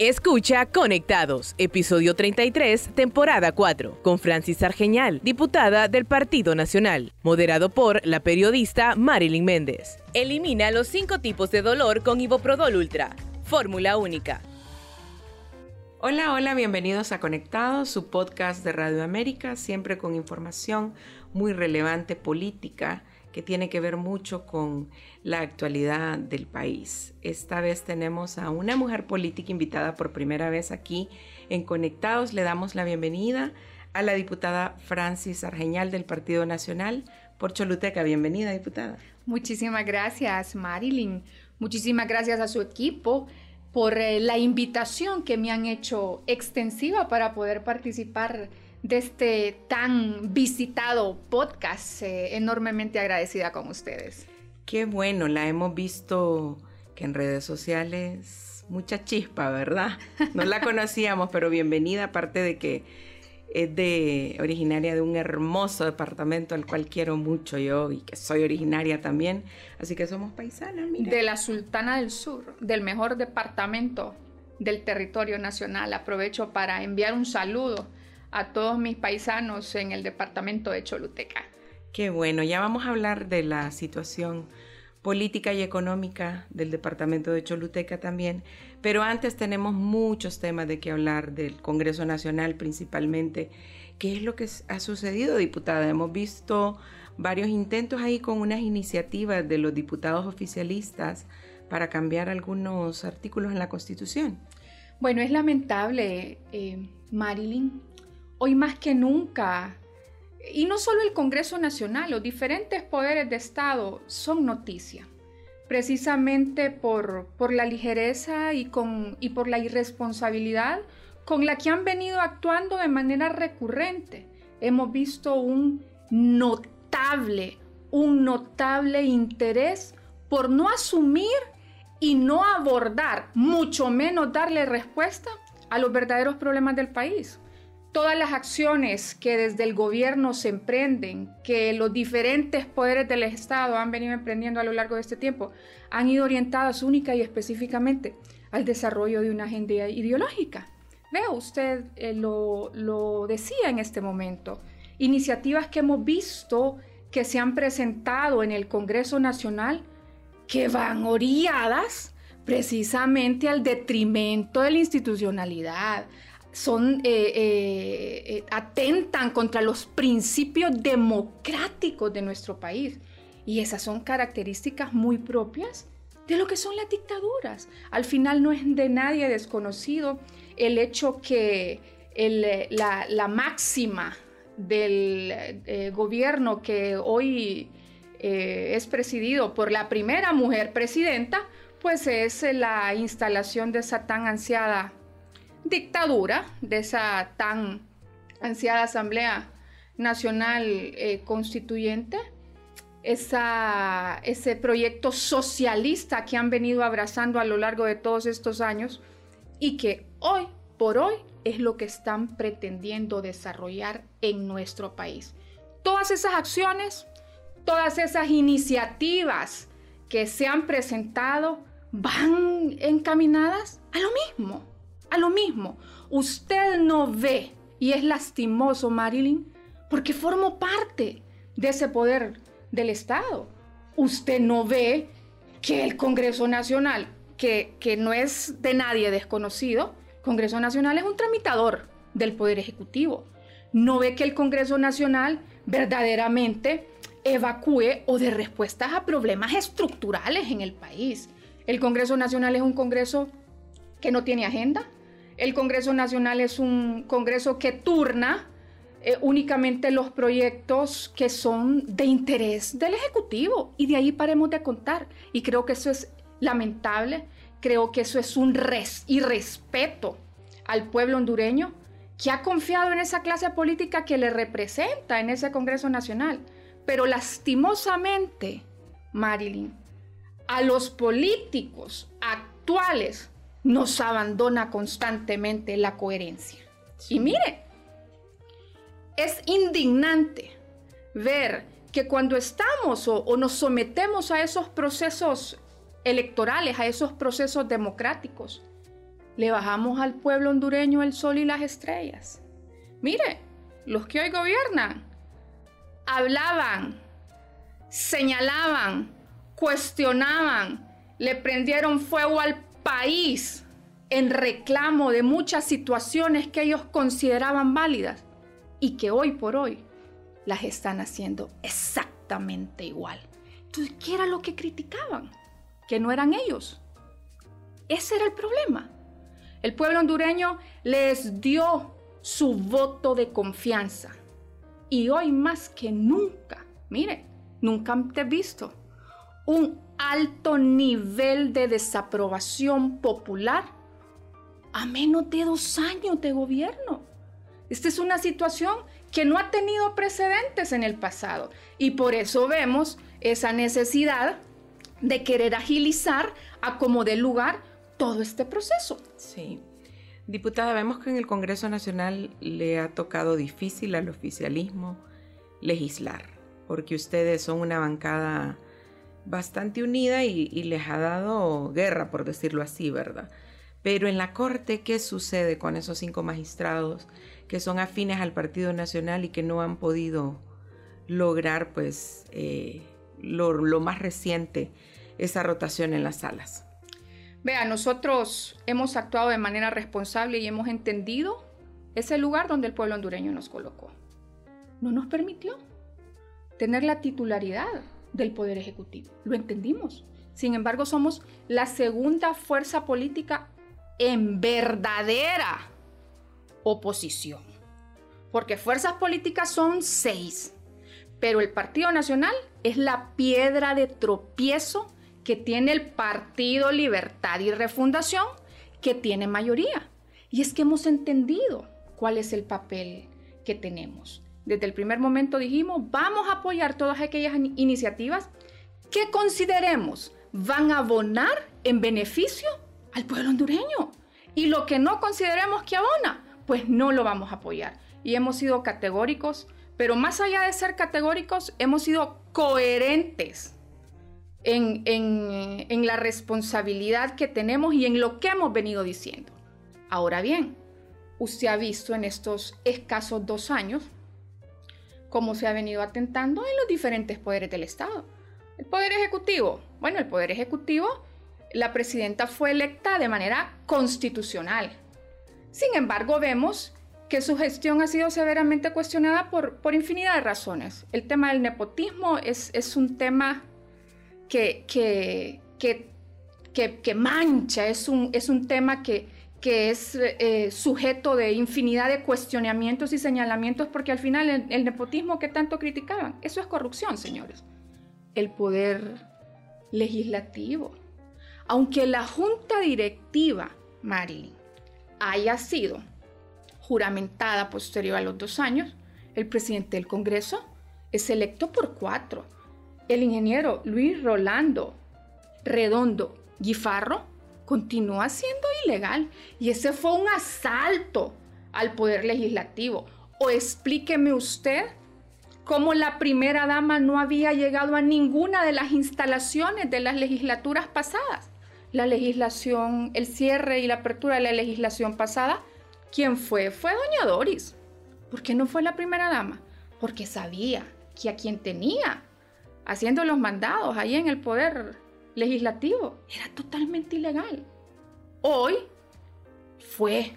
Escucha Conectados, episodio 33, temporada 4, con Francis Argeñal, diputada del Partido Nacional, moderado por la periodista Marilyn Méndez. Elimina los cinco tipos de dolor con Iboprodol Ultra. Fórmula única. Hola, hola, bienvenidos a Conectados, su podcast de Radio América, siempre con información muy relevante política que tiene que ver mucho con la actualidad del país. Esta vez tenemos a una mujer política invitada por primera vez aquí en Conectados. Le damos la bienvenida a la diputada Francis Argeñal del Partido Nacional por Choluteca. Bienvenida, diputada. Muchísimas gracias, Marilyn. Muchísimas gracias a su equipo por eh, la invitación que me han hecho extensiva para poder participar de este tan visitado podcast. Eh, enormemente agradecida con ustedes. Qué bueno, la hemos visto que en redes sociales mucha chispa, ¿verdad? No la conocíamos, pero bienvenida, aparte de que es de originaria de un hermoso departamento al cual quiero mucho yo y que soy originaria también, así que somos paisanas, mira. De la Sultana del Sur, del mejor departamento del territorio nacional. Aprovecho para enviar un saludo a todos mis paisanos en el departamento de Choluteca. Qué bueno, ya vamos a hablar de la situación política y económica del departamento de Choluteca también, pero antes tenemos muchos temas de que hablar del Congreso Nacional principalmente. ¿Qué es lo que ha sucedido, diputada? Hemos visto varios intentos ahí con unas iniciativas de los diputados oficialistas para cambiar algunos artículos en la Constitución. Bueno, es lamentable, eh, Marilyn, hoy más que nunca, y no solo el Congreso Nacional, los diferentes poderes de Estado son noticia, precisamente por, por la ligereza y, con, y por la irresponsabilidad con la que han venido actuando de manera recurrente. Hemos visto un notable, un notable interés por no asumir y no abordar, mucho menos darle respuesta a los verdaderos problemas del país todas las acciones que desde el gobierno se emprenden, que los diferentes poderes del Estado han venido emprendiendo a lo largo de este tiempo, han ido orientadas única y específicamente al desarrollo de una agenda ideológica. Vea, usted eh, lo, lo decía en este momento, iniciativas que hemos visto que se han presentado en el Congreso Nacional que van oriadas precisamente al detrimento de la institucionalidad, son, eh, eh, eh, atentan contra los principios democráticos de nuestro país. Y esas son características muy propias de lo que son las dictaduras. Al final no es de nadie desconocido el hecho que la, máxima del gobierno que hoy es presidido por la primera mujer presidenta, pues es la instalación de esa tan ansiada dictadura de esa tan ansiada Asamblea Nacional eh, Constituyente, ese proyecto socialista que han venido abrazando a lo largo de todos estos años y que hoy por hoy es lo que están pretendiendo desarrollar en nuestro país. Todas esas acciones, todas esas iniciativas que se han presentado van encaminadas a lo mismo, a lo mismo. Usted no ve, y es lastimoso, Marilyn, porque formo parte de ese poder del Estado. Usted no ve que el Congreso Nacional, que, que no es de nadie desconocido, Congreso Nacional es un tramitador del Poder Ejecutivo. No ve que el Congreso Nacional verdaderamente evacúe o dé respuestas a problemas estructurales en el país. El Congreso Nacional es un Congreso que no tiene agenda, el Congreso Nacional es un Congreso que turna eh, únicamente los proyectos que son de interés del Ejecutivo y de ahí paremos de contar. Y creo que eso es lamentable, creo que eso es un res irrespeto al pueblo hondureño que ha confiado en esa clase política que le representa en ese Congreso Nacional. Pero lastimosamente, Marilyn, a los políticos actuales nos abandona constantemente la coherencia. Y mire, es indignante ver que cuando estamos o, nos sometemos a esos procesos electorales, a esos procesos democráticos, le bajamos al pueblo hondureño el sol y las estrellas. Mire, los que hoy gobiernan hablaban, señalaban, cuestionaban, le prendieron fuego al país en reclamo de muchas situaciones que ellos consideraban válidas y que hoy por hoy las están haciendo exactamente igual. Entonces, ¿qué era lo que criticaban? Que no eran ellos. Ese era el problema. El pueblo hondureño les dio su voto de confianza. Y hoy más que nunca, mire, nunca he visto un alto nivel de desaprobación popular a menos de dos años de gobierno. Esta es una situación que no ha tenido precedentes en el pasado y por eso vemos esa necesidad de querer agilizar a como dé lugar todo este proceso. Sí. Diputada, vemos que en el Congreso Nacional le ha tocado difícil al oficialismo legislar, porque ustedes son una bancada bastante unida y, les ha dado guerra, por decirlo así, ¿verdad? Pero en la Corte, ¿qué sucede con esos cinco magistrados que son afines al Partido Nacional y que no han podido lograr, pues, eh, lo, más reciente, esa rotación en las salas? Vea, nosotros hemos actuado de manera responsable y hemos entendido ese lugar donde el pueblo hondureño nos colocó. No nos permitió tener la titularidad del Poder Ejecutivo. Lo entendimos. Sin embargo, somos la segunda fuerza política en verdadera oposición. Porque fuerzas políticas son seis, pero el Partido Nacional es la piedra de tropiezo que tiene el Partido Libertad y Refundación, que tiene mayoría. Y es que hemos entendido cuál es el papel que tenemos. Desde el primer momento dijimos, vamos a apoyar todas aquellas iniciativas que consideremos van a abonar en beneficio al pueblo hondureño. Y lo que no consideremos que abona, pues no lo vamos a apoyar. Y hemos sido categóricos, pero más allá de ser categóricos, hemos sido coherentes en, en la responsabilidad que tenemos y en lo que hemos venido diciendo. Ahora bien, usted ha visto en estos escasos dos años cómo se ha venido atentando en los diferentes poderes del Estado. El Poder Ejecutivo. Bueno, el Poder Ejecutivo, la presidenta fue electa de manera constitucional. Sin embargo, vemos que su gestión ha sido severamente cuestionada por, por infinidad de razones. El tema del nepotismo es, es un tema que, que, que, que, mancha, es un, es un tema que, que es eh, sujeto de infinidad de cuestionamientos y señalamientos, porque al final el, nepotismo que tanto criticaban, eso es corrupción, señores. El poder legislativo. Aunque la junta directiva, Marilyn, haya sido juramentada posterior a los dos años, el presidente del Congreso es electo por cuatro. El ingeniero Luis Rolando Redondo Guifarro continúa siendo ilegal. Y ese fue un asalto al poder legislativo. O explíqueme usted cómo la primera dama no había llegado a ninguna de las instalaciones de las legislaturas pasadas. La legislación, el cierre y la apertura de la legislación pasada, ¿quién fue? Fue doña Doris. ¿Por qué no fue la primera dama? Porque sabía que a quien tenía haciendo los mandados ahí en el poder legislativo. Era totalmente ilegal. Hoy fue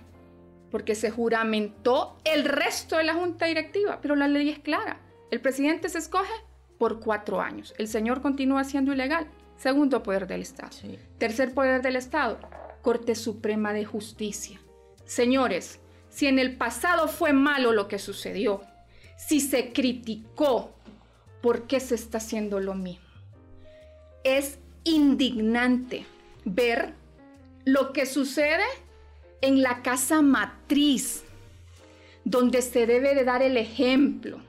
porque se juramentó el resto de la junta directiva, pero la ley es clara. El presidente se escoge por cuatro años. El señor continúa siendo ilegal. Segundo poder del Estado. Tercer poder del Estado, Corte Suprema de Justicia. Señores, si en el pasado fue malo lo que sucedió, si se criticó, ¿por qué se está haciendo lo mismo? Es indignante ver lo que sucede en la casa matriz, donde se debe de dar el ejemplo,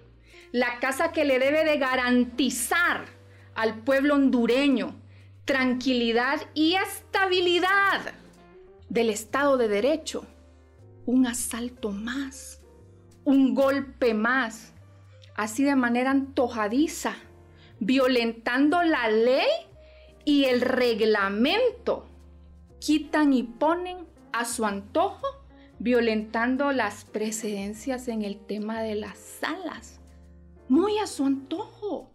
la casa que le debe de garantizar al pueblo hondureño tranquilidad y estabilidad del Estado de Derecho. Un asalto más, un golpe más, así de manera antojadiza, violentando la ley y el reglamento quitan y ponen a su antojo, violentando las precedencias en el tema de las salas. Muy a su antojo.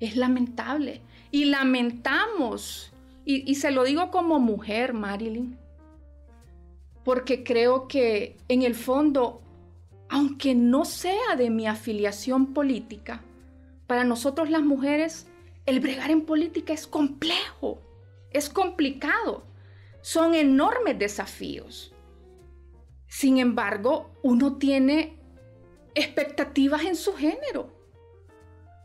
Es lamentable. Y lamentamos, y, y se lo digo como mujer, Marilyn, porque creo que en el fondo, aunque no sea de mi afiliación política, para nosotros las mujeres el bregar en política es complejo, es complicado, son enormes desafíos. Sin embargo, uno tiene expectativas en su género.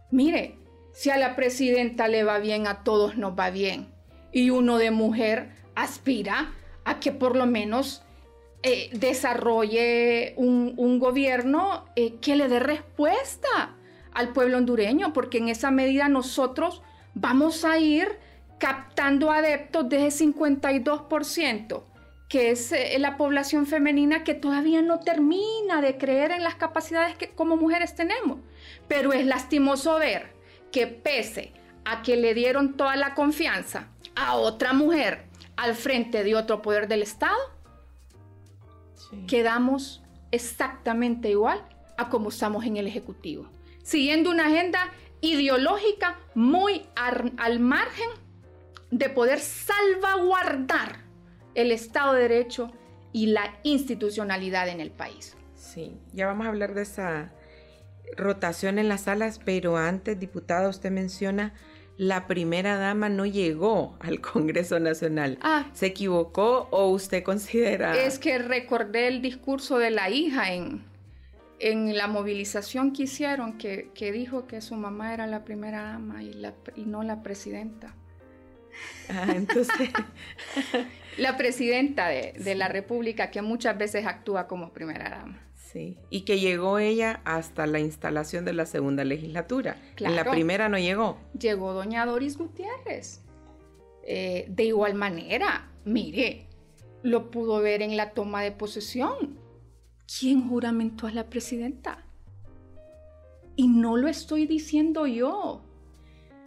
Mire, si a la presidenta le va bien, a todos nos va bien. Y uno de mujer aspira a que por lo menos eh, desarrolle un, gobierno eh, que le dé respuesta al pueblo hondureño, porque en esa medida nosotros vamos a ir captando adeptos de ese 52%, que es eh, la población femenina que todavía no termina de creer en las capacidades que como mujeres tenemos. Pero es lastimoso ver que pese a que le dieron toda la confianza a otra mujer al frente de otro poder del Estado, quedamos exactamente igual a como estamos en el Ejecutivo siguiendo una agenda ideológica muy al margen de poder salvaguardar el Estado de Derecho y la institucionalidad en el país. Sí, ya vamos a hablar de esa rotación en las salas, pero antes, diputada, usted menciona la primera dama no llegó al Congreso Nacional. Ah, ¿Se equivocó o usted considera...? Es que recordé el discurso de la hija en, en la movilización que hicieron, que, dijo que su mamá era la primera dama y, la, y no la presidenta. Ah, entonces. la presidenta de, la República, que muchas veces actúa como primera dama. Sí, y que llegó ella hasta la instalación de la segunda legislatura. en la primera no llegó. Llegó doña Doris Gutiérrez. Eh, de igual manera, mire, lo pudo ver en la toma de posesión ¿Quién juramentó a la presidenta? Y no lo estoy diciendo yo.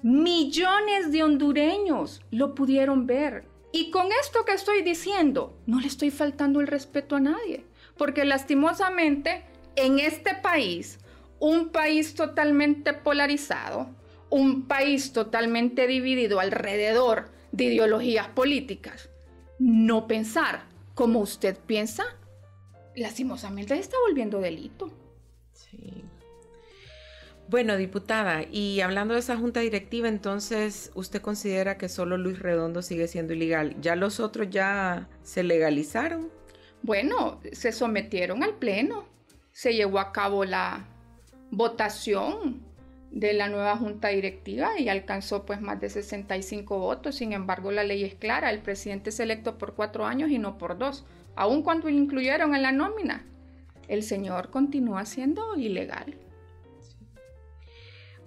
Millones de hondureños lo pudieron ver. Y con esto que estoy diciendo, no le estoy faltando el respeto a nadie. Porque lastimosamente, en este país, un país totalmente polarizado, un país totalmente dividido alrededor de ideologías políticas, no pensar como usted piensa lastimosamente se está volviendo delito. Sí. Bueno, diputada, y hablando de esa junta directiva, entonces, ¿usted considera que solo Luis Redondo sigue siendo ilegal? ¿Ya los otros ya se legalizaron? Bueno, se sometieron al pleno, se llevó a cabo la votación de la nueva junta directiva y alcanzó pues más de 65 votos. Sin embargo, la ley es clara, el presidente es electo por cuatro años y no por dos aun cuando lo incluyeron en la nómina, el señor continúa siendo ilegal.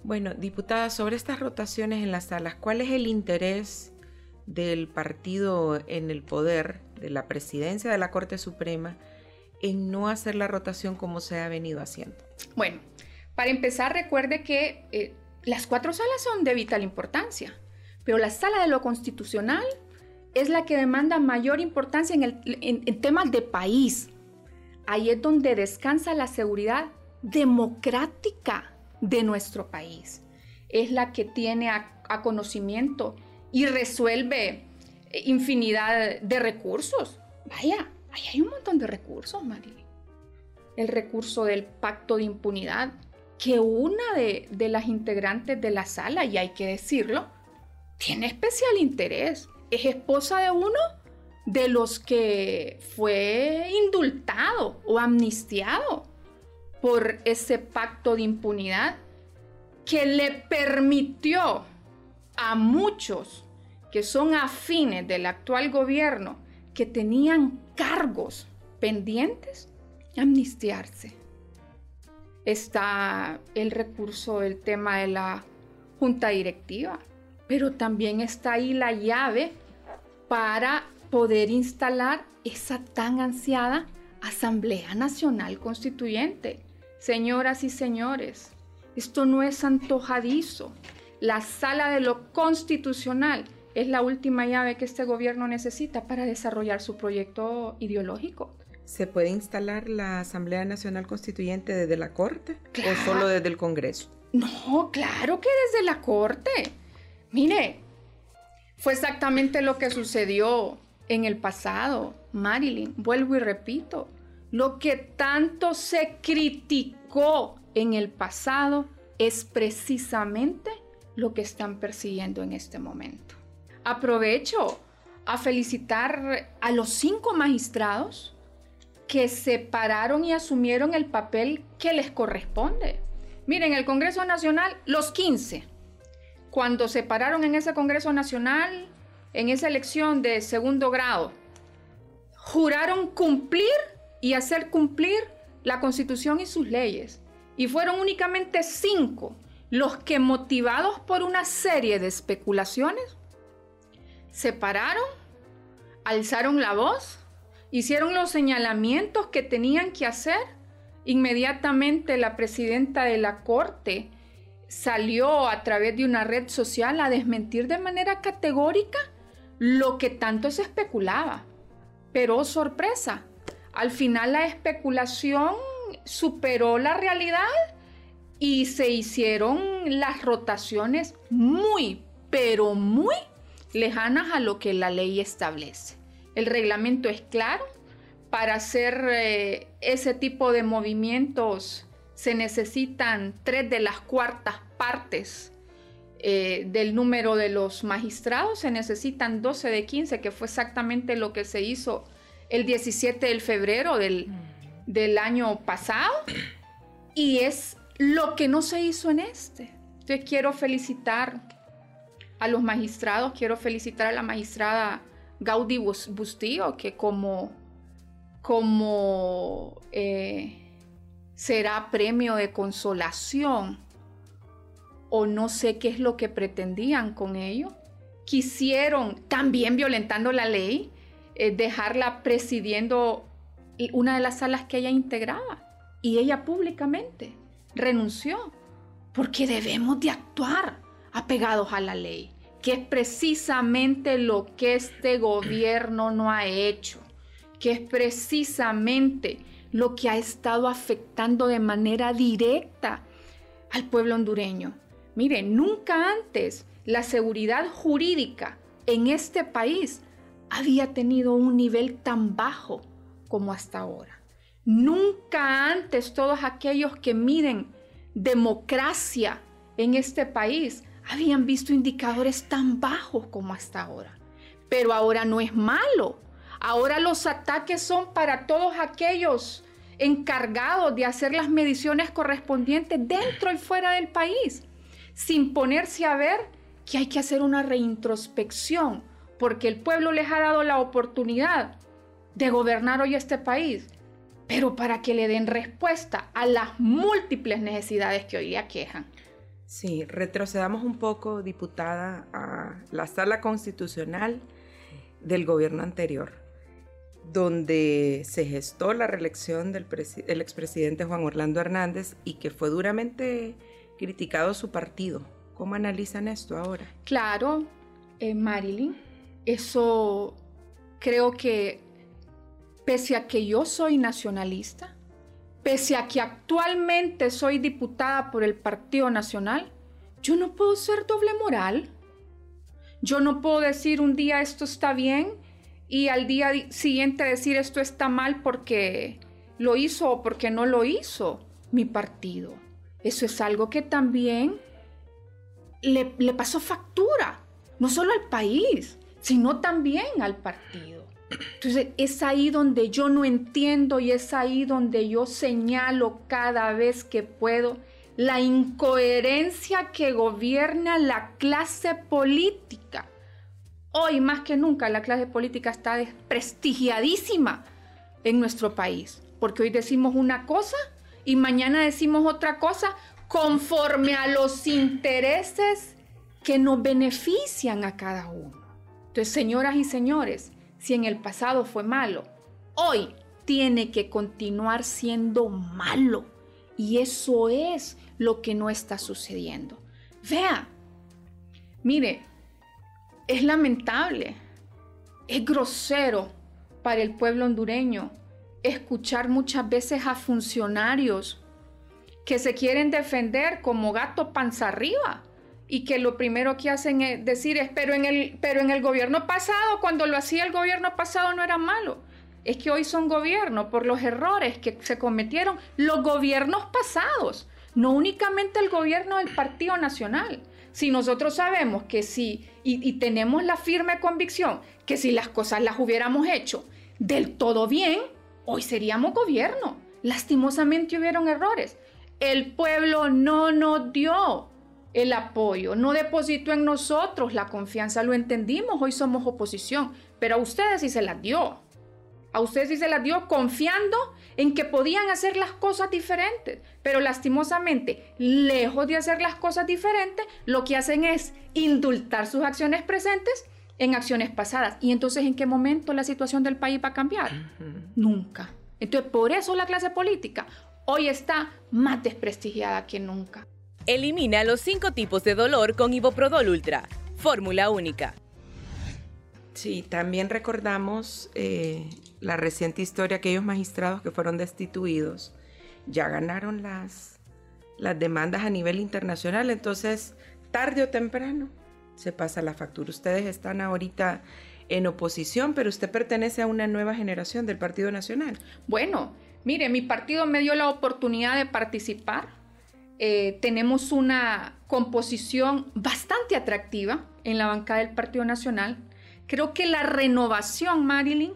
Bueno, diputada, sobre estas rotaciones en las salas, ¿cuál es el interés del partido en el poder, de la presidencia de la Corte Suprema, en no hacer la rotación como se ha venido haciendo? Bueno, para empezar, recuerde que eh, las cuatro salas son de vital importancia, pero la sala de lo constitucional es la que demanda mayor importancia en, temas de país. Ahí es donde descansa la seguridad democrática de nuestro país. Es la que tiene a, conocimiento y resuelve infinidad de recursos. Vaya, ahí hay un montón de recursos, Marilyn. El recurso del pacto de impunidad, que una de, de las integrantes de la sala, y hay que decirlo, tiene especial interés es esposa de uno de los que fue indultado o amnistiado por ese pacto de impunidad que le permitió a muchos que son afines del actual gobierno, que tenían cargos pendientes, amnistiarse. Está el recurso del tema de la junta directiva pero también está ahí la llave para poder instalar esa tan ansiada Asamblea Nacional Constituyente. Señoras y señores, esto no es antojadizo. La sala de lo constitucional es la última llave que este gobierno necesita para desarrollar su proyecto ideológico. ¿Se puede instalar la Asamblea Nacional Constituyente desde la Corte o solo desde el Congreso? No, claro que desde la Corte. Mire, fue exactamente lo que sucedió en el pasado, Marilyn. Vuelvo y repito, lo que tanto se criticó en el pasado es precisamente lo que están persiguiendo en este momento. Aprovecho a felicitar a los cinco magistrados que se pararon y asumieron el papel que les corresponde. Miren, el Congreso Nacional, los 15, cuando se pararon en ese Congreso Nacional, en esa elección de segundo grado, juraron cumplir y hacer cumplir la Constitución y sus leyes. Y fueron únicamente cinco los que motivados por una serie de especulaciones se pararon, alzaron la voz, hicieron los señalamientos que tenían que hacer. Inmediatamente la presidenta de la Corte salió a través de una red social a desmentir de manera categórica lo que tanto se especulaba. Pero sorpresa, al final la especulación superó la realidad y se hicieron las rotaciones muy, pero muy lejanas a lo que la ley establece. El reglamento es claro, para hacer eh, ese tipo de movimientos se necesitan tres de las cuartas partes eh, del número de los magistrados, se necesitan 12 de 15, que fue exactamente lo que se hizo el 17 de febrero del, del año pasado y es lo que no se hizo en este. Entonces quiero felicitar a los magistrados, quiero felicitar a la magistrada Gaudí Bustillo, que como, como eh, será premio de consolación o no sé qué es lo que pretendían con ello, quisieron, también violentando la ley, eh, dejarla presidiendo una de las salas que ella integraba. Y ella públicamente renunció, porque debemos de actuar apegados a la ley, que es precisamente lo que este gobierno no ha hecho, que es precisamente lo que ha estado afectando de manera directa al pueblo hondureño. Mire, nunca antes la seguridad jurídica en este país había tenido un nivel tan bajo como hasta ahora. Nunca antes todos aquellos que miden democracia en este país habían visto indicadores tan bajos como hasta ahora. Pero ahora no es malo. Ahora los ataques son para todos aquellos encargados de hacer las mediciones correspondientes dentro y fuera del país, sin ponerse a ver que hay que hacer una reintrospección porque el pueblo les ha dado la oportunidad de gobernar hoy este país, pero para que le den respuesta a las múltiples necesidades que hoy aquejan. Sí, retrocedamos un poco, diputada, a la sala constitucional del gobierno anterior, donde se gestó la reelección del expresidente Juan Orlando Hernández y que fue duramente criticado su partido. ¿Cómo analizan esto ahora? Claro, eh, Marilyn, eso creo que pese a que yo soy nacionalista, pese a que actualmente soy diputada por el Partido Nacional, yo no puedo ser doble moral. Yo no puedo decir un día esto está bien y al día siguiente decir esto está mal porque lo hizo o porque no lo hizo mi partido. Eso es algo que también le, le pasó factura, no solo al país, sino también al partido. Entonces es ahí donde yo no entiendo y es ahí donde yo señalo cada vez que puedo la incoherencia que gobierna la clase política. Hoy más que nunca la clase política está desprestigiadísima en nuestro país, porque hoy decimos una cosa y mañana decimos otra cosa conforme a los intereses que nos benefician a cada uno. Entonces, señoras y señores, si en el pasado fue malo, hoy tiene que continuar siendo malo. Y eso es lo que no está sucediendo. Vea, mire, es lamentable, es grosero para el pueblo hondureño escuchar muchas veces a funcionarios que se quieren defender como gato panza arriba y que lo primero que hacen es decir es, pero en el, pero en el gobierno pasado, cuando lo hacía el gobierno pasado no era malo. Es que hoy son gobierno por los errores que se cometieron los gobiernos pasados, no únicamente el gobierno del Partido Nacional. Si nosotros sabemos que si, y, tenemos la firme convicción que si las cosas las hubiéramos hecho del todo bien, hoy seríamos gobierno. Lastimosamente hubieron errores. El pueblo no nos dio el apoyo, no depositó en nosotros la confianza, lo entendimos, hoy somos oposición, pero a ustedes sí se las dio. A ustedes sí se las dio confiando en que podían hacer las cosas diferentes, pero lastimosamente, lejos de hacer las cosas diferentes, lo que hacen es indultar sus acciones presentes en acciones pasadas. ¿Y entonces en qué momento la situación del país va a cambiar? Nunca. Entonces, por eso la clase política hoy está más desprestigiada que nunca. Elimina los cinco tipos de dolor con Iboprodol Ultra. Fórmula única. Sí, también recordamos eh, la reciente historia, aquellos magistrados que fueron destituidos ya ganaron las, las demandas a nivel internacional, entonces tarde o temprano se pasa la factura. Ustedes están ahorita en oposición, pero usted pertenece a una nueva generación del Partido Nacional. Bueno, mire, mi partido me dio la oportunidad de participar eh, tenemos una composición bastante atractiva en la bancada del Partido Nacional. Creo que la renovación, Marilyn,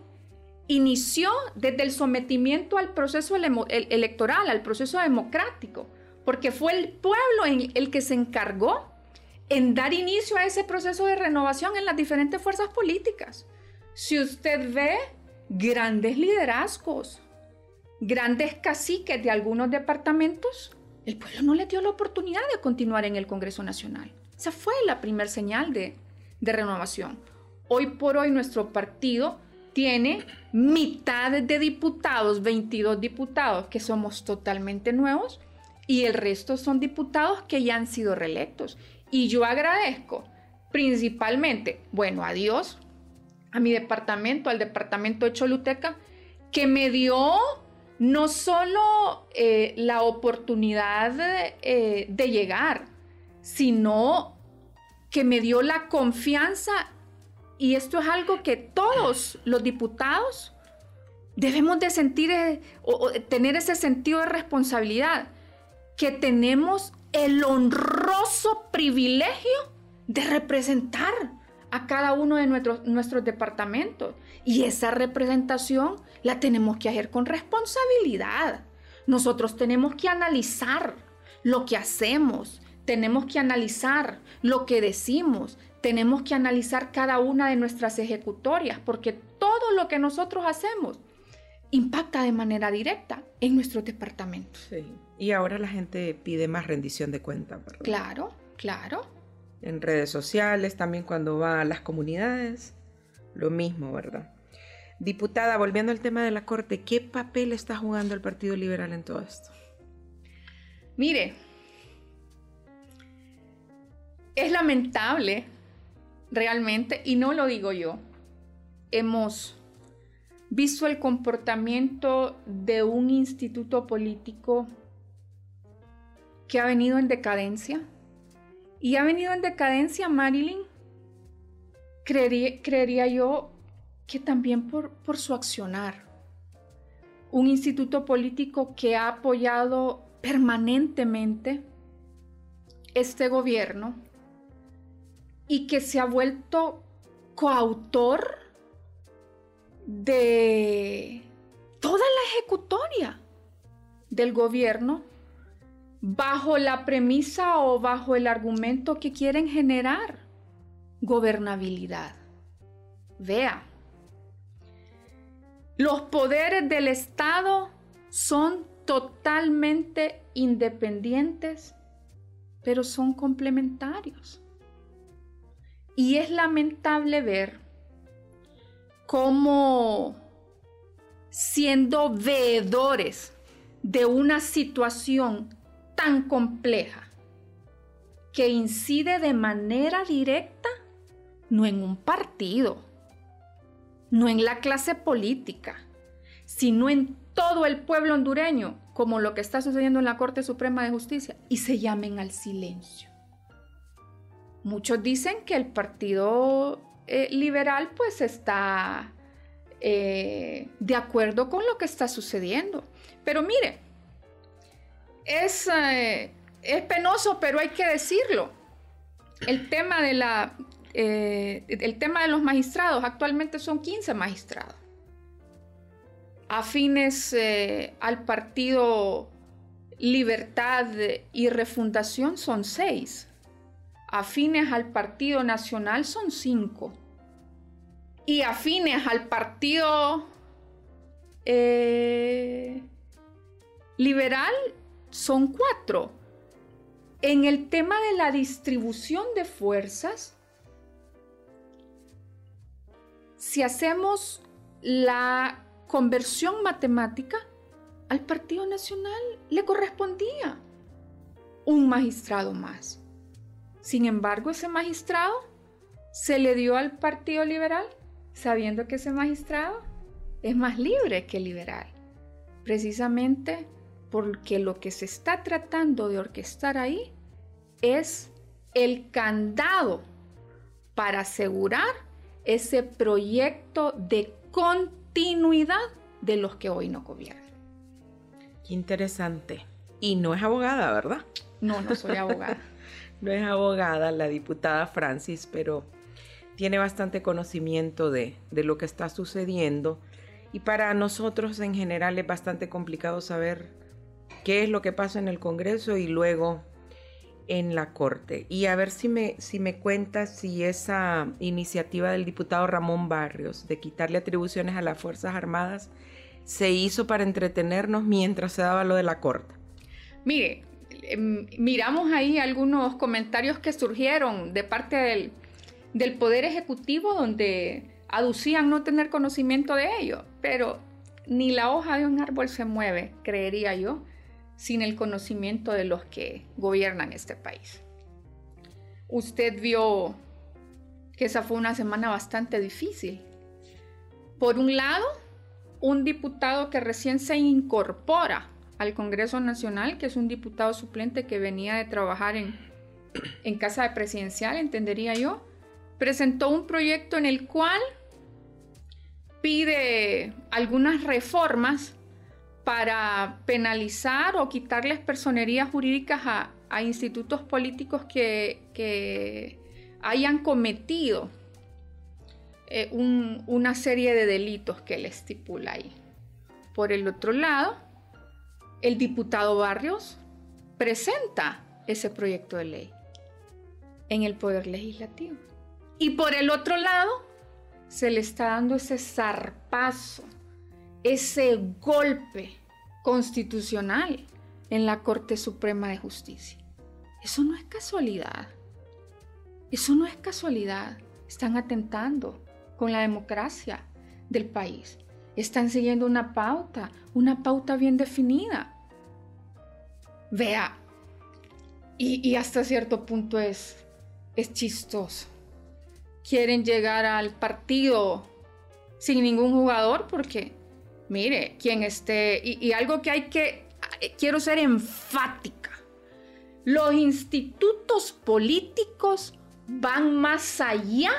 inició desde el sometimiento al proceso electoral, al proceso democrático, porque fue el pueblo el que se encargó en dar inicio a ese proceso de renovación en las diferentes fuerzas políticas. Si usted ve grandes liderazgos, grandes caciques de algunos departamentos, el pueblo no le dio la oportunidad de continuar en el Congreso Nacional. Esa fue la primera señal de, renovación. Hoy por hoy nuestro partido tiene mitad de diputados, 22 diputados que somos totalmente nuevos y el resto son diputados que ya han sido reelectos. Y yo agradezco principalmente, bueno, a Dios, a mi departamento, al departamento de Choluteca, que me dio no solo eh, la oportunidad eh, de llegar, sino que me dio la confianza y esto es algo que todos los diputados debemos de sentir eh, o, tener ese sentido de responsabilidad, que tenemos el honroso privilegio de representar a cada uno de nuestros, nuestros departamentos. Y esa representación la tenemos que hacer con responsabilidad. Nosotros tenemos que analizar lo que hacemos, tenemos que analizar lo que decimos, tenemos que analizar cada una de nuestras ejecutorias, porque todo lo que nosotros hacemos impacta de manera directa en nuestro departamento. Sí. Y ahora la gente pide más rendición de cuentas, ¿verdad? Claro, claro en redes sociales, también cuando va a las comunidades, lo mismo, ¿verdad? Diputada, volviendo al tema de la Corte, ¿qué papel está jugando el Partido Liberal en todo esto? Mire, es lamentable realmente, y no lo digo yo, hemos visto el comportamiento de un instituto político que ha venido en decadencia, y ha venido en decadencia Marilyn, creería, yo que también por, por su accionar. Un instituto político que ha apoyado permanentemente este gobierno y que se ha vuelto coautor de toda la ejecutoria del gobierno bajo la premisa o bajo el argumento que quieren generar gobernabilidad. Vea, los poderes del Estado son totalmente independientes, pero son complementarios. Y es lamentable ver cómo siendo veedores de una situación tan compleja que incide de manera directa no en un partido, no en la clase política, sino en todo el pueblo hondureño, como lo que está sucediendo en la Corte Suprema de Justicia, y se llamen al silencio. Muchos dicen que el Partido eh, Liberal pues está eh, de acuerdo con lo que está sucediendo. Pero mire, es, eh, es penoso, pero hay que decirlo. El tema de la el tema de los magistrados, actualmente son 15 magistrados afines al partido Libertad y Refundación son seis. Afines al Partido Nacional son cinco. Y afines al Partido eh, Liberal son cuatro. En el tema de la distribución de fuerzas, si hacemos la conversión matemática, al Partido Nacional le correspondía un magistrado más. Sin embargo, ese magistrado se le dio al Partido Liberal sabiendo que ese magistrado es más libre que liberal, precisamente porque lo que se está tratando de orquestar ahí es el candado para asegurar ese proyecto de continuidad de los que hoy no gobiernan. Qué interesante. Y no es abogada, ¿verdad? No, no soy abogada. No es abogada la diputada Francis, pero tiene bastante conocimiento de, de lo que está sucediendo. Y para nosotros en general es bastante complicado saber qué es lo que pasa en el Congreso y luego en la Corte. Y a ver si me, si me cuentas si esa iniciativa del diputado Ramón Barrios de quitarle atribuciones a las Fuerzas Armadas se hizo para entretenernos mientras se daba lo de la Corte. Mire, em, miramos ahí algunos comentarios que surgieron de parte del, del Poder Ejecutivo donde aducían no tener conocimiento de ello, pero ni la hoja de un árbol se mueve, creería yo, sin el conocimiento de los que gobiernan este país. Usted vio que esa fue una semana bastante difícil. Por un lado, un diputado que recién se incorpora al Congreso Nacional, que es un diputado suplente que venía de trabajar en, en Casa de Presidencial, entendería yo, presentó un proyecto en el cual pide algunas reformas para penalizar o quitarles personerías jurídicas a, institutos políticos que, hayan cometido eh, una serie de delitos que él estipula ahí. Por el otro lado, el diputado Barrios presenta ese proyecto de ley en el Poder Legislativo. Y por el otro lado, se le está dando ese zarpazo ese golpe constitucional en la Corte Suprema de Justicia. Eso no es casualidad. Eso no es casualidad. Están atentando con la democracia del país. Están siguiendo una pauta, una pauta bien definida. Vea, y, hasta cierto punto es, es chistoso. Quieren llegar al partido sin ningún jugador porque mire, quien esté, y, algo que hay que, eh, quiero ser enfática, los institutos políticos van más allá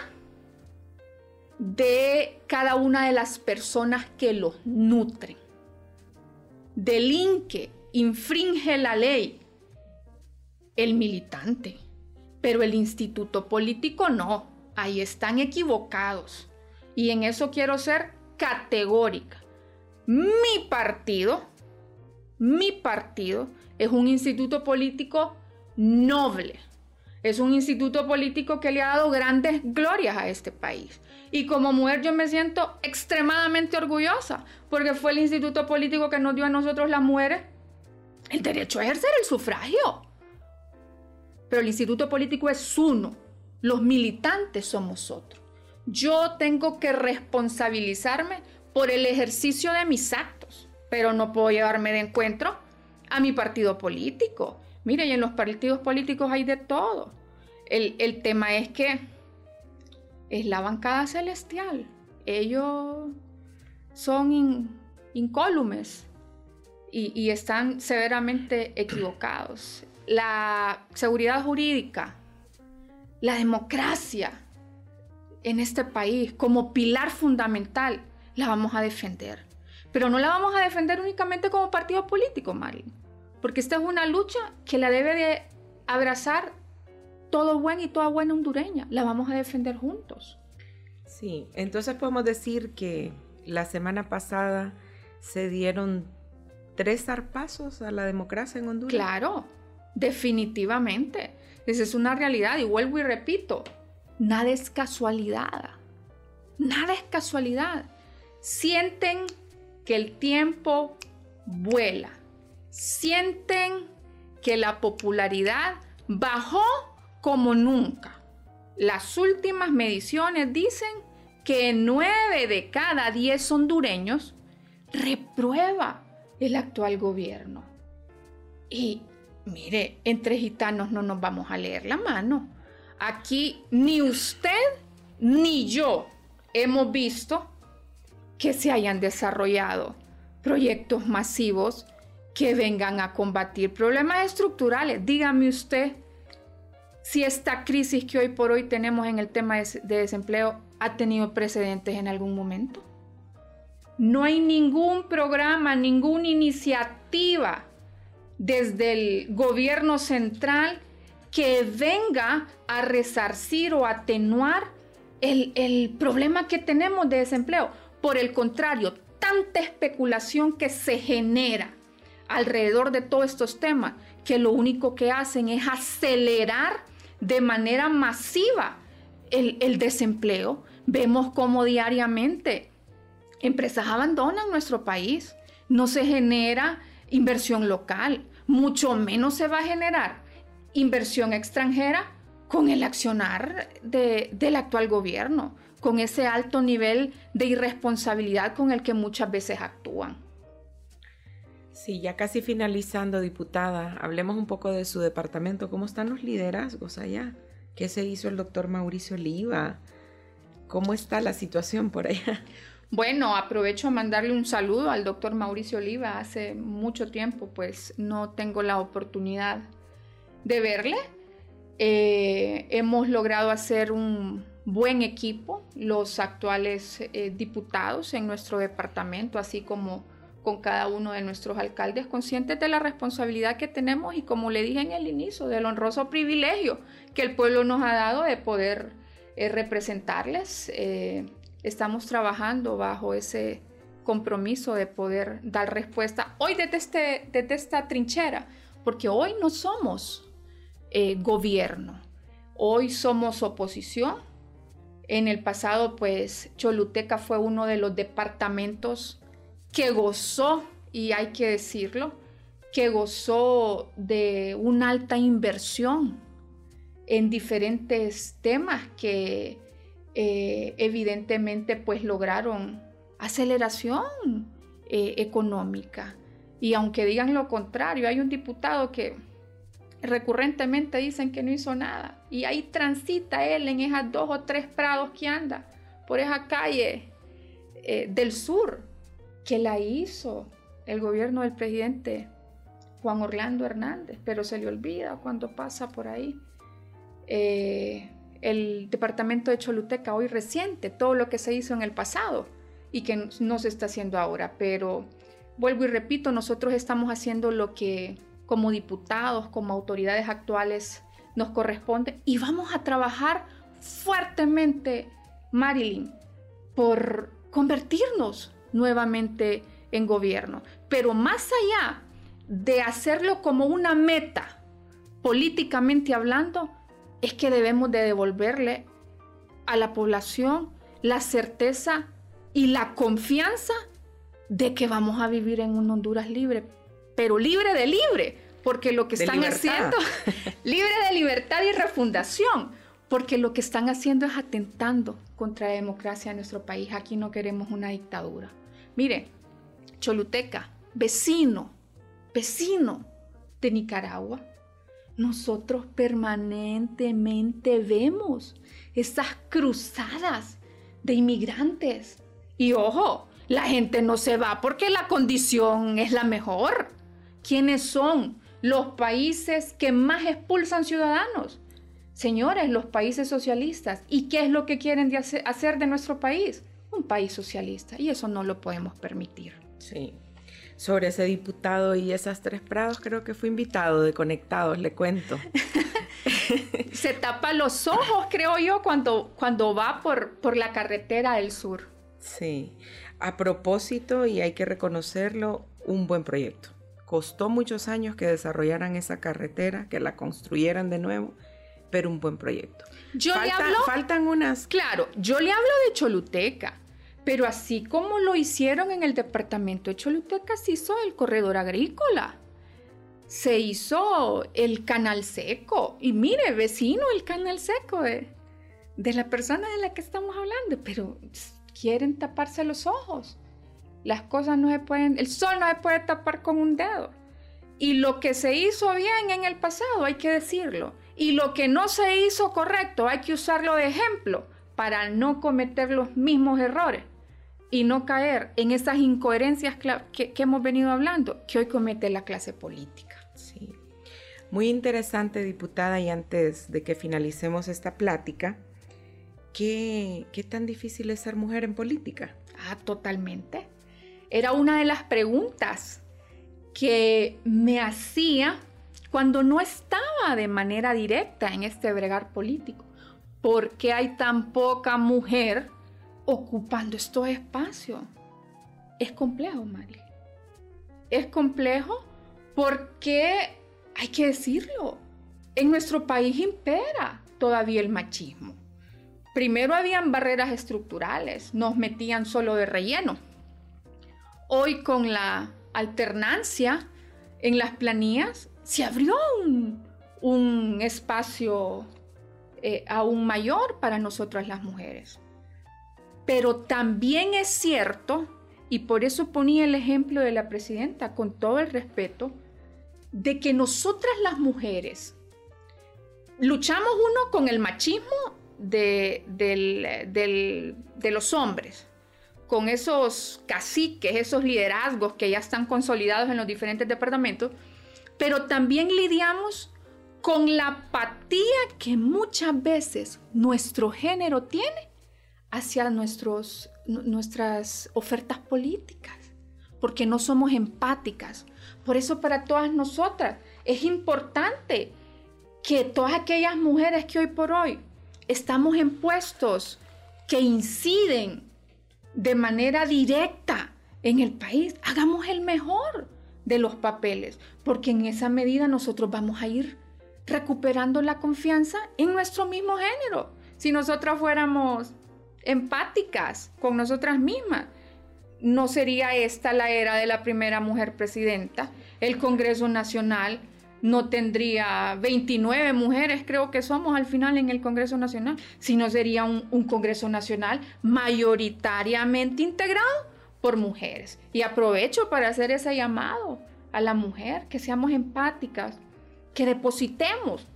de cada una de las personas que los nutren. Delinque, infringe la ley el militante, pero el instituto político no. Ahí están equivocados. Y en eso quiero ser categórica. Mi partido, mi partido es un instituto político noble. Es un instituto político que le ha dado grandes glorias a este país. Y como mujer yo me siento extremadamente orgullosa, porque fue el instituto político que nos dio a nosotros las mujeres el derecho a ejercer el sufragio. Pero el instituto político es uno, los militantes somos otros. Yo tengo que responsabilizarme por el ejercicio de mis actos, pero no puedo llevarme de encuentro a mi partido político. Mire, y en los partidos políticos hay de todo. El, tema es que es la bancada celestial. Ellos son incólumes y, están severamente equivocados. La seguridad jurídica, la democracia en este país como pilar fundamental, la vamos a defender. Pero no la vamos a defender únicamente como partido político, Marín, porque esta es una lucha que la debe de abrazar todo buen y toda buena hondureña. La vamos a defender juntos. Sí, entonces podemos decir que la semana pasada se dieron tres zarpazos a la democracia en Honduras. Claro, definitivamente. Esa es una realidad y vuelvo y repito, nada es casualidad. Nada es casualidad. Sienten que el tiempo vuela. Sienten que la popularidad bajó como nunca. Las últimas mediciones dicen que nueve de cada diez hondureños reprueba el actual gobierno. Y mire, entre gitanos no nos vamos a leer la mano. Aquí ni usted ni yo hemos visto que se hayan desarrollado proyectos masivos que vengan a combatir problemas estructurales. Dígame usted si esta crisis que hoy por hoy tenemos en el tema de, desempleo ha tenido precedentes en algún momento. No hay ningún programa, ninguna iniciativa desde el gobierno central que venga a resarcir o atenuar el, el, problema que tenemos de desempleo. Por el contrario, tanta especulación que se genera alrededor de todos estos temas que lo único que hacen es acelerar de manera masiva el, desempleo. Vemos cómo diariamente empresas abandonan nuestro país, no se genera inversión local, mucho menos se va a generar inversión extranjera con el accionar del actual gobierno, con ese alto nivel de irresponsabilidad con el que muchas veces actúan. Sí, ya casi finalizando, diputada, hablemos un poco de su departamento. ¿Cómo están los liderazgos allá? ¿Qué se hizo el doctor Mauricio Oliva? ¿Cómo está la situación por allá? Bueno, aprovecho a mandarle un saludo al doctor Mauricio Oliva. Hace mucho tiempo, pues, no tengo la oportunidad de verle. Eh, hemos logrado hacer un buen equipo, los actuales eh, diputados en nuestro departamento, así como con cada uno de nuestros alcaldes, conscientes de la responsabilidad que tenemos y como le dije en el inicio, del honroso privilegio que el pueblo nos ha dado de poder eh, representarles. Estamos trabajando bajo ese compromiso de poder dar respuesta hoy desde, desde esta trinchera, porque hoy no somos eh, gobierno, hoy somos oposición. En el pasado, pues Choluteca fue uno de los departamentos que gozó, y hay que decirlo, que gozó de una alta inversión en diferentes temas que eh, evidentemente pues lograron aceleración eh, económica. Y aunque digan lo contrario, hay un diputado que recurrentemente dicen que no hizo nada. Y ahí transita él en esas dos o tres prados que anda, por esa calle eh, del sur que la hizo el gobierno del presidente Juan Orlando Hernández, pero se le olvida cuando pasa por ahí. El departamento de Choluteca hoy reciente, todo lo que se hizo en el pasado y que no se está haciendo ahora, pero vuelvo y repito, nosotros estamos haciendo lo que como diputados, como autoridades actuales nos corresponde y vamos a trabajar fuertemente, Marilyn, por convertirnos nuevamente en gobierno. Pero más allá de hacerlo como una meta, políticamente hablando, es que debemos de devolverle a la población la certeza y la confianza de que vamos a vivir en un Honduras libre, pero libre de libre, porque lo que están haciendo, libre de libertad y refundación, porque lo que están haciendo es atentando contra la democracia de nuestro país. Aquí no queremos una dictadura. Mire, Choluteca, vecino, vecino de Nicaragua, nosotros permanentemente vemos esas cruzadas de inmigrantes. Y ojo, la gente no se va porque la condición es la mejor. ¿Quiénes son los países que más expulsan ciudadanos? Señores, los países socialistas. ¿Y qué es lo que quieren hacer de nuestro país? Un país socialista. Y eso no lo podemos permitir. Sí. Sobre ese diputado y esas tres prados, creo que fue invitado de Conectados, le cuento. Se tapa los ojos, creo yo, cuando, cuando va por, por la carretera del sur. Sí. A propósito, y hay que reconocerlo, un buen proyecto. Costó muchos años que desarrollaran esa carretera, que la construyeran de nuevo, pero un buen proyecto. Yo le hablo, faltan unas. Claro, yo le hablo de Choluteca, pero así como lo hicieron en el departamento de Choluteca, se hizo el corredor agrícola, se hizo el canal seco. Y mire, vecino, el canal seco de, de la persona de la que estamos hablando, pero quieren taparse los ojos. Las cosas no se pueden, el sol no se puede tapar con un dedo. Y lo que se hizo bien en el pasado, hay que decirlo. Y lo que no se hizo correcto, hay que usarlo de ejemplo para no cometer los mismos errores y no caer en esas incoherencias que, hemos venido hablando, que hoy comete la clase política. Sí. Muy interesante, diputada, y antes de que finalicemos esta plática, ¿qué, qué tan difícil es ser mujer en política? Ah, totalmente. Era una de las preguntas que me hacía cuando no estaba de manera directa en este bregar político. ¿Por qué hay tan poca mujer ocupando estos espacios? Es complejo, Mari. Es complejo porque, hay que decirlo, en nuestro país impera todavía el machismo. Primero habían barreras estructurales, nos metían solo de relleno. Hoy con la alternancia en las planillas se abrió un, espacio eh, aún mayor para nosotras las mujeres. Pero también es cierto, y por eso ponía el ejemplo de la presidenta con todo el respeto, de que nosotras las mujeres luchamos uno con el machismo de, los hombres, con esos caciques, esos liderazgos que ya están consolidados en los diferentes departamentos, pero también lidiamos con la apatía que muchas veces nuestro género tiene hacia nuestras ofertas políticas, porque no somos empáticas. Por eso para todas nosotras es importante que todas aquellas mujeres que hoy por hoy estamos en puestos que inciden de manera directa en el país, hagamos el mejor de los papeles, porque en esa medida nosotros vamos a ir recuperando la confianza en nuestro mismo género. Si nosotras fuéramos empáticas con nosotras mismas, no sería esta la era de la primera mujer presidenta. El Congreso Nacional no tendría 29 mujeres, creo que somos al final en el Congreso Nacional, sino sería un, un Congreso Nacional mayoritariamente integrado por mujeres. Y aprovecho para hacer ese llamado a la mujer, que seamos empáticas, que depositemos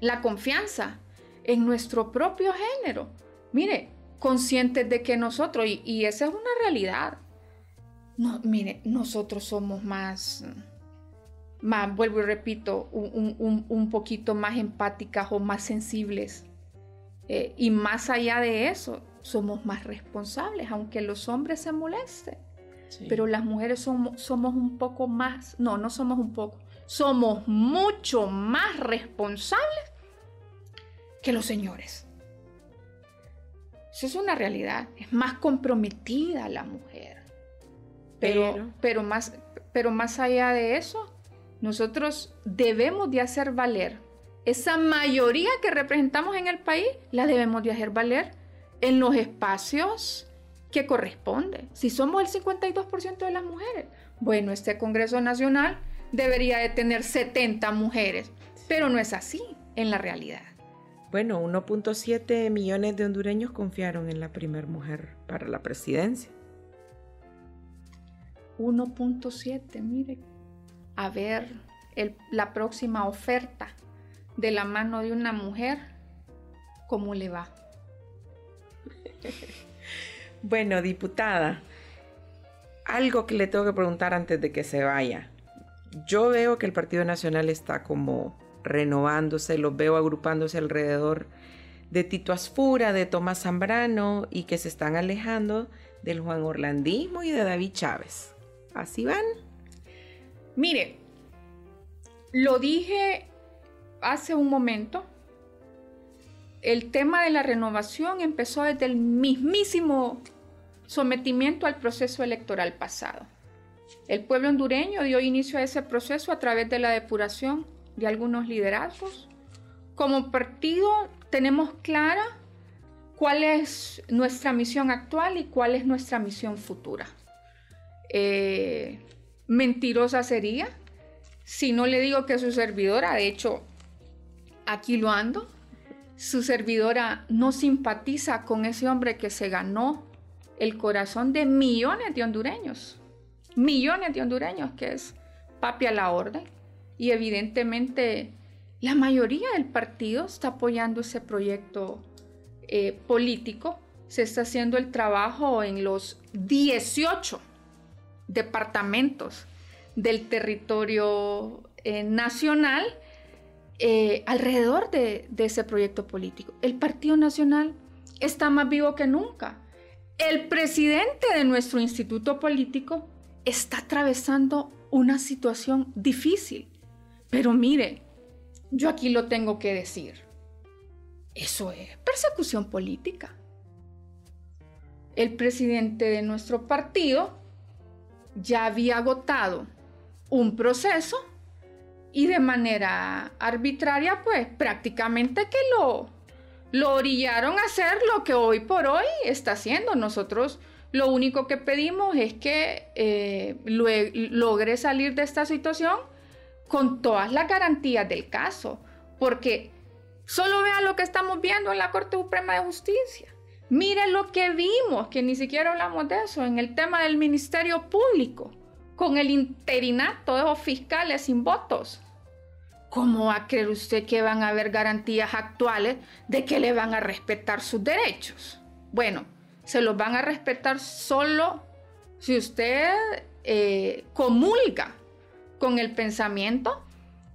la confianza en nuestro propio género. Mire, conscientes de que nosotros, y, esa es una realidad, no, mire, nosotros somos más, más vuelvo y repito, un, poquito más empáticas o más sensibles. Eh, y más allá de eso, somos más responsables, aunque los hombres se molesten. Pero las mujeres somos, somos un poco más, no, no somos un poco, somos mucho más responsables que los señores. Eso es una realidad, es más comprometida la mujer. Pero, pero, más, pero más allá de eso, nosotros debemos de hacer valer esa mayoría que representamos en el país, la debemos de hacer valer en los espacios que corresponde. Si somos el 52% de las mujeres, bueno, este Congreso Nacional debería de tener 70 mujeres, pero no es así en la realidad. Bueno, 1.7 millones de hondureños confiaron en la primera mujer para la presidencia. 1.7, mire, a ver la próxima oferta de la mano de una mujer, ¿cómo le va? Bueno, diputada, algo que le tengo que preguntar antes de que se vaya. Yo veo que el Partido Nacional está como renovándose, los veo agrupándose alrededor de Tito Asfura, de Tomás Zambrano y que se están alejando del Juan Orlandismo y de David Chávez. ¿Así van? Mire, lo dije hace un momento. El tema de la renovación empezó desde el mismísimo sometimiento al proceso electoral pasado. El pueblo hondureño dio inicio a ese proceso a través de la depuración de algunos liderazgos. Como partido tenemos clara cuál es nuestra misión actual y cuál es nuestra misión futura. Eh, mentirosa sería si no le digo que su servidora, de hecho, aquí lo ando, su servidora no simpatiza con ese hombre que se ganó el corazón de millones de hondureños, millones de hondureños, que es Papi a la Orden. Y evidentemente la mayoría del partido está apoyando ese proyecto eh, político. Se está haciendo el trabajo en los 18 departamentos del territorio eh, nacional eh, alrededor de ese proyecto político. El Partido Nacional está más vivo que nunca. El presidente de nuestro instituto político está atravesando una situación difícil. Pero mire, yo aquí lo tengo que decir. Eso es persecución política. El presidente de nuestro partido ya había agotado un proceso y de manera arbitraria, pues prácticamente que lo, lo orillaron a hacer lo que hoy por hoy está haciendo. Nosotros lo único que pedimos es que eh, logre salir de esta situación con todas las garantías del caso, porque solo vea lo que estamos viendo en la Corte Suprema de Justicia. Mire lo que vimos, que ni siquiera hablamos de eso, en el tema del Ministerio Público, con el interinato de los fiscales sin votos. ¿Cómo va a creer usted que van a haber garantías actuales de que le van a respetar sus derechos? Bueno, se los van a respetar solo si usted eh, comulga con el pensamiento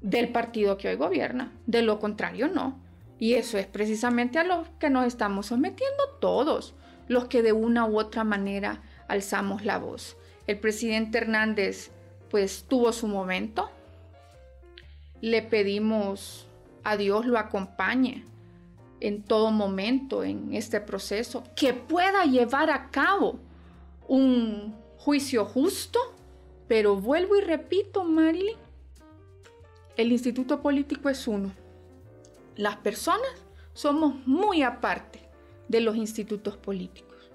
del partido que hoy gobierna. De lo contrario, no. Y eso es precisamente a lo que nos estamos sometiendo todos, los que de una u otra manera alzamos la voz. El presidente Hernández pues tuvo su momento, le pedimos a Dios lo acompañe en todo momento en este proceso, que pueda llevar a cabo un juicio justo, pero vuelvo y repito, Marilyn, el instituto político es uno. Las personas somos muy aparte de los institutos políticos.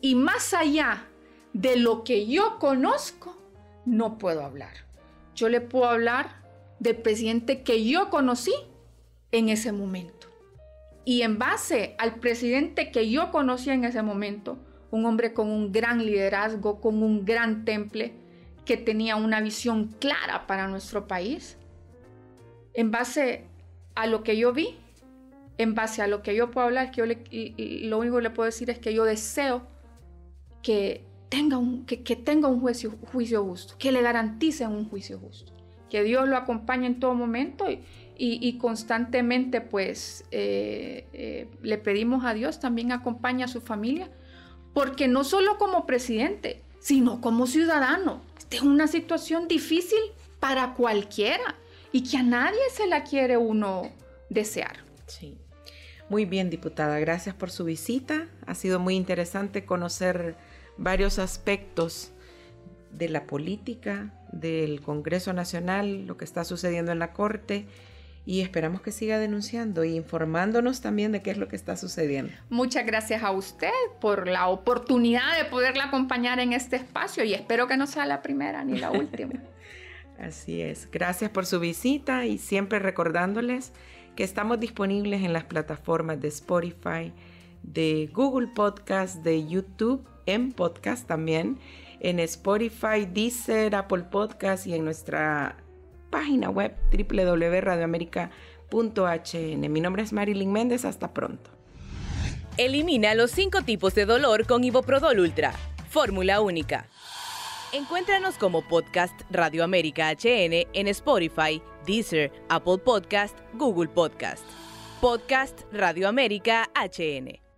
Y más allá de lo que yo conozco, no puedo hablar. Yo le puedo hablar del presidente que yo conocí en ese momento. Y en base al presidente que yo conocí en ese momento, un hombre con un gran liderazgo, con un gran temple, que tenía una visión clara para nuestro país, en base a lo que yo vi, en base a lo que yo puedo hablar, que yo lo único que le puedo decir es que yo deseo que tenga un, que, tenga un juicio, justo, que le garanticen un juicio justo que Dios lo acompañe en todo momento y, constantemente pues eh, eh, le pedimos a Dios también acompañe a su familia, porque no solo como presidente, sino como ciudadano. Esta es una situación difícil para cualquiera y que a nadie se la quiere uno desear. Muy bien, diputada. Gracias por su visita. Ha sido muy interesante conocer varios aspectos de la política, del Congreso Nacional, lo que está sucediendo en la Corte y esperamos que siga denunciando e informándonos también de qué es lo que está sucediendo. Muchas gracias a usted por la oportunidad de poderla acompañar en este espacio y espero que no sea la primera ni la última. Así es. Gracias por su visita y siempre recordándoles que estamos disponibles en las plataformas de Spotify, de Google Podcast, de YouTube, en podcast también en Spotify, Deezer, Apple Podcast y en nuestra página web www.radioamerica.com Mi nombre es Marilyn Méndez, hasta pronto. Elimina los cinco tipos de dolor con Iboprodol Ultra. Fórmula única. Encuéntranos como podcast Radio América HN en Spotify, Deezer, Apple Podcast, Google Podcast. Podcast Radio América HN.